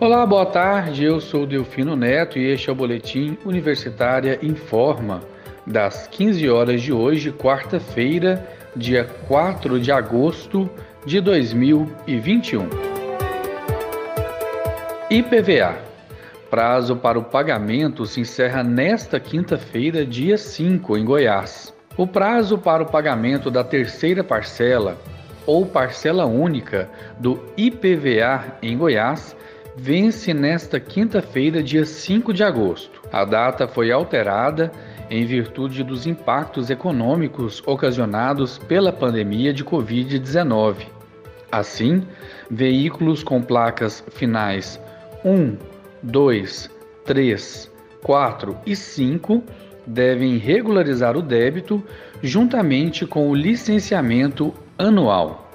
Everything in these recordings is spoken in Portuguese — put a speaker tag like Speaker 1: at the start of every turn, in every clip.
Speaker 1: Olá, boa tarde. Eu sou Delfino Neto e este é o boletim Universitária Informa das 15 horas de hoje, quarta-feira, dia 4 de agosto de 2021. IPVA. Prazo para o pagamento se encerra nesta quinta-feira, dia 5, em Goiás. O prazo para o pagamento da terceira parcela ou parcela única do IPVA em Goiás vence nesta quinta-feira, dia 5 de agosto. A data foi alterada em virtude dos impactos econômicos ocasionados pela pandemia de Covid-19. Assim, veículos com placas finais 1, 2, 3, 4 e 5 devem regularizar o débito juntamente com o licenciamento anual.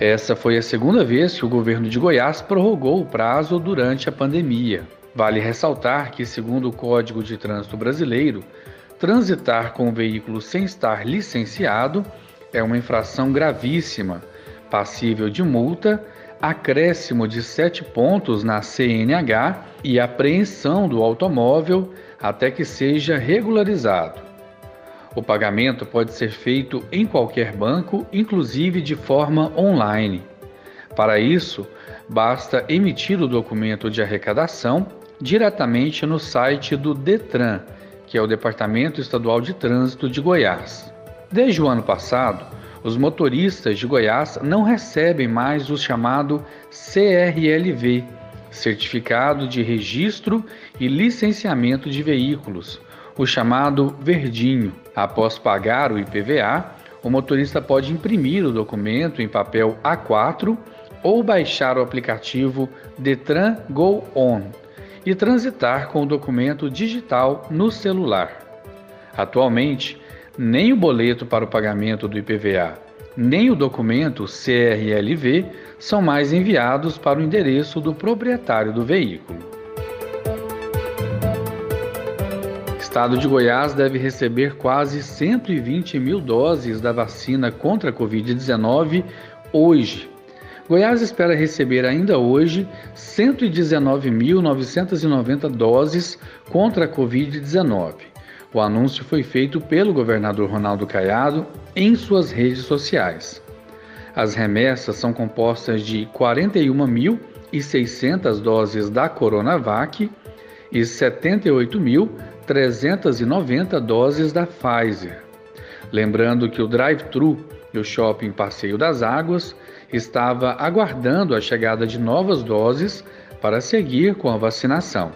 Speaker 1: Essa foi a segunda vez que o governo de Goiás prorrogou o prazo durante a pandemia. Vale ressaltar que, segundo o Código de Trânsito Brasileiro, transitar com o veículo sem estar licenciado é uma infração gravíssima, passível de multa, acréscimo de sete pontos na CNH e apreensão do automóvel até que seja regularizado. O pagamento pode ser feito em qualquer banco, inclusive de forma online. Para isso, basta emitir o documento de arrecadação diretamente no site do Detran, que é o Departamento Estadual de Trânsito de Goiás. Desde o ano passado, os motoristas de Goiás não recebem mais o chamado CRLV, Certificado de Registro e Licenciamento de Veículos, o chamado verdinho. Após pagar o IPVA, o motorista pode imprimir o documento em papel A4 ou baixar o aplicativo Detran Go On e transitar com o documento digital no celular. Atualmente, nem o boleto para o pagamento do IPVA, nem o documento CRLV são mais enviados para o endereço do proprietário do veículo. Estado de Goiás deve receber quase 120 mil doses da vacina contra a Covid-19 hoje. Goiás espera receber ainda hoje 119.990 doses contra a Covid-19. O anúncio foi feito pelo governador Ronaldo Caiado em suas redes sociais. As remessas são compostas de 41.600 doses da Coronavac e 78.390 doses da Pfizer. Lembrando que o drive-thru do shopping Passeio das Águas estava aguardando a chegada de novas doses para seguir com a vacinação.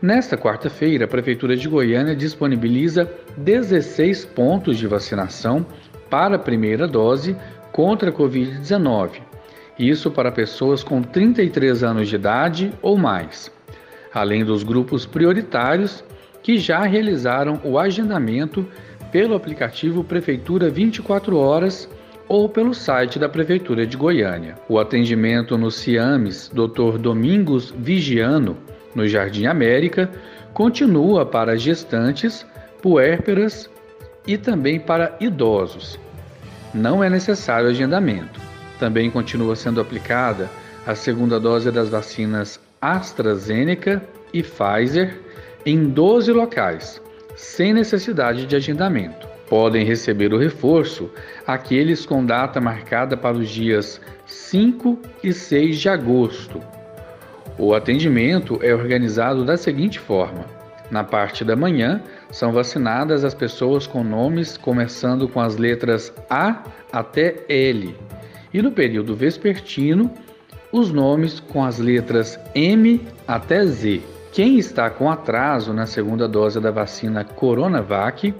Speaker 1: Nesta quarta-feira, a Prefeitura de Goiânia disponibiliza 16 pontos de vacinação para a primeira dose contra a Covid-19. Isso para pessoas com 33 anos de idade ou mais além dos grupos prioritários que já realizaram o agendamento pelo aplicativo Prefeitura 24 Horas ou pelo site da Prefeitura de Goiânia. O atendimento no CIAMES Dr. Domingos Vigiano, no Jardim América, continua para gestantes, puérperas e também para idosos. Não é necessário agendamento. Também continua sendo aplicada a segunda dose das vacinas AstraZeneca e Pfizer em 12 locais, sem necessidade de agendamento. Podem receber o reforço aqueles com data marcada para os dias 5 e 6 de agosto. O atendimento é organizado da seguinte forma: na parte da manhã, são vacinadas as pessoas com nomes começando com as letras A até L, e no período vespertino, os nomes com as letras M até Z. Quem está com atraso na segunda dose da vacina Coronavac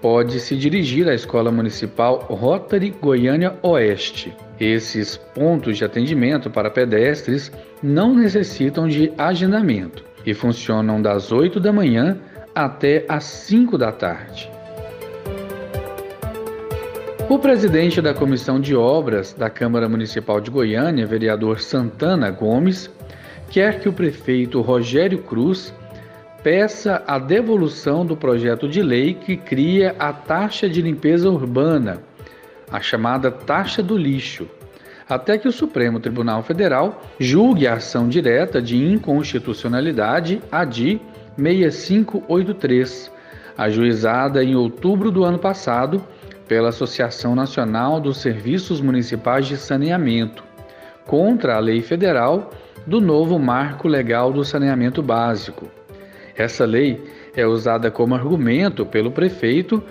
Speaker 1: pode se dirigir à Escola Municipal Rotary Goiânia Oeste. Esses pontos de atendimento para pedestres não necessitam de agendamento e funcionam das 8 da manhã até às 5 da tarde. O presidente da Comissão de Obras da Câmara Municipal de Goiânia, vereador Santana Gomes, quer que o prefeito Rogério Cruz peça a devolução do projeto de lei que cria a taxa de limpeza urbana, a chamada taxa do lixo, até que o Supremo Tribunal Federal julgue a ação direta de inconstitucionalidade ADI 6583, ajuizada em outubro do ano passado pela Associação Nacional dos Serviços Municipais de Saneamento, contra a lei federal do novo Marco Legal do Saneamento Básico. Essa lei é usada como argumento pelo prefeito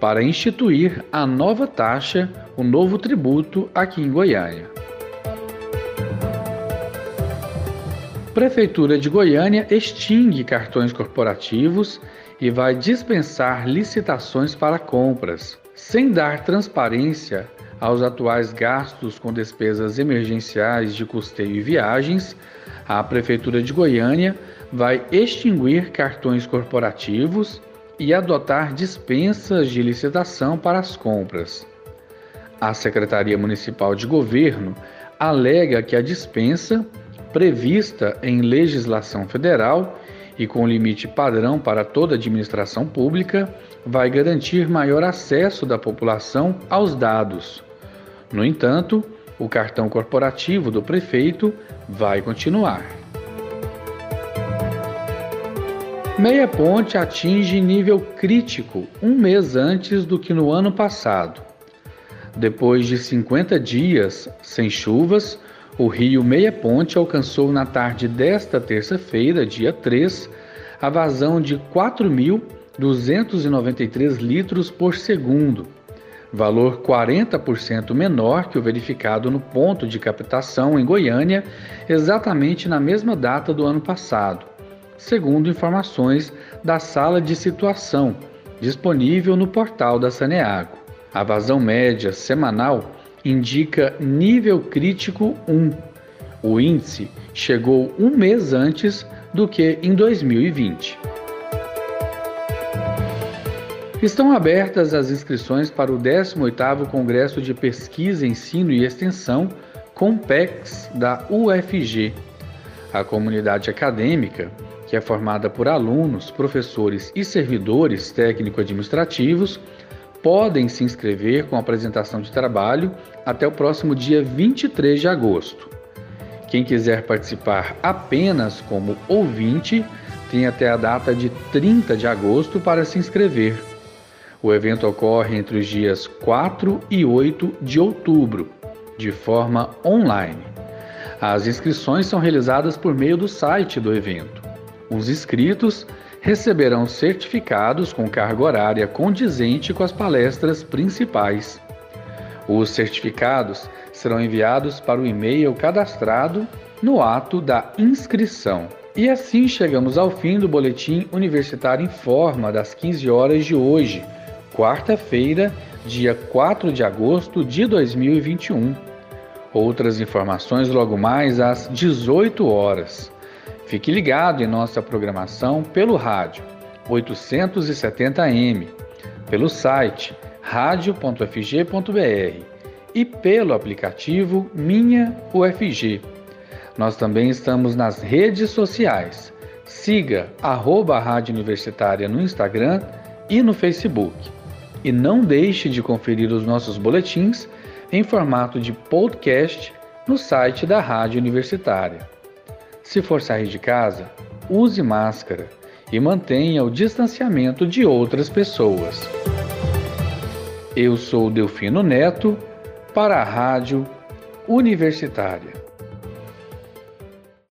Speaker 1: para instituir a nova taxa, o novo tributo aqui em Goiânia. Prefeitura de Goiânia extingue cartões corporativos e vai dispensar licitações para compras, sem dar transparência aos atuais gastos com despesas emergenciais de custeio e viagens, a Prefeitura de Goiânia vai extinguir cartões corporativos e adotar dispensas de licitação para as compras. A Secretaria Municipal de Governo alega que a dispensa, prevista em legislação federal e com limite padrão para toda administração pública, vai garantir maior acesso da população aos dados no entanto, o cartão corporativo do prefeito vai continuar. Meia Ponte atinge nível crítico um mês antes do que no ano passado. Depois de 50 dias sem chuvas, o rio Meia Ponte alcançou na tarde desta terça-feira, dia 3, a vazão de 4.293 litros por segundo valor 40% menor que o verificado no ponto de captação em Goiânia, exatamente na mesma data do ano passado, segundo informações da sala de situação disponível no portal da Saneago. A vazão média semanal indica nível crítico 1. O índice chegou um mês antes do que em 2020. Estão abertas as inscrições para o 18º Congresso de Pesquisa, Ensino e Extensão, COMPEX, da UFG. A comunidade acadêmica, que é formada por alunos, professores e servidores técnico-administrativos, podem se inscrever com apresentação de trabalho até o próximo dia 23 de agosto. Quem quiser participar apenas como ouvinte, tem até a data de 30 de agosto para se inscrever. O evento ocorre entre os dias 4 e 8 de outubro, de forma online. As inscrições são realizadas por meio do site do evento. Os inscritos receberão certificados com carga horária condizente com as palestras principais. Os certificados serão enviados para o e-mail cadastrado no ato da inscrição. E assim chegamos ao fim do boletim Universitário em Forma das 15 horas de hoje quarta-feira, dia 4 de agosto de 2021. Outras informações logo mais às 18 horas. Fique ligado em nossa programação pelo rádio 870m, pelo site radio.fg.br e pelo aplicativo Minha UFG. Nós também estamos nas redes sociais. Siga arroba Rádio Universitária no Instagram e no Facebook. E não deixe de conferir os nossos boletins em formato de podcast no site da Rádio Universitária. Se for sair de casa, use máscara e mantenha o distanciamento de outras pessoas. Eu sou Delfino Neto para a Rádio Universitária.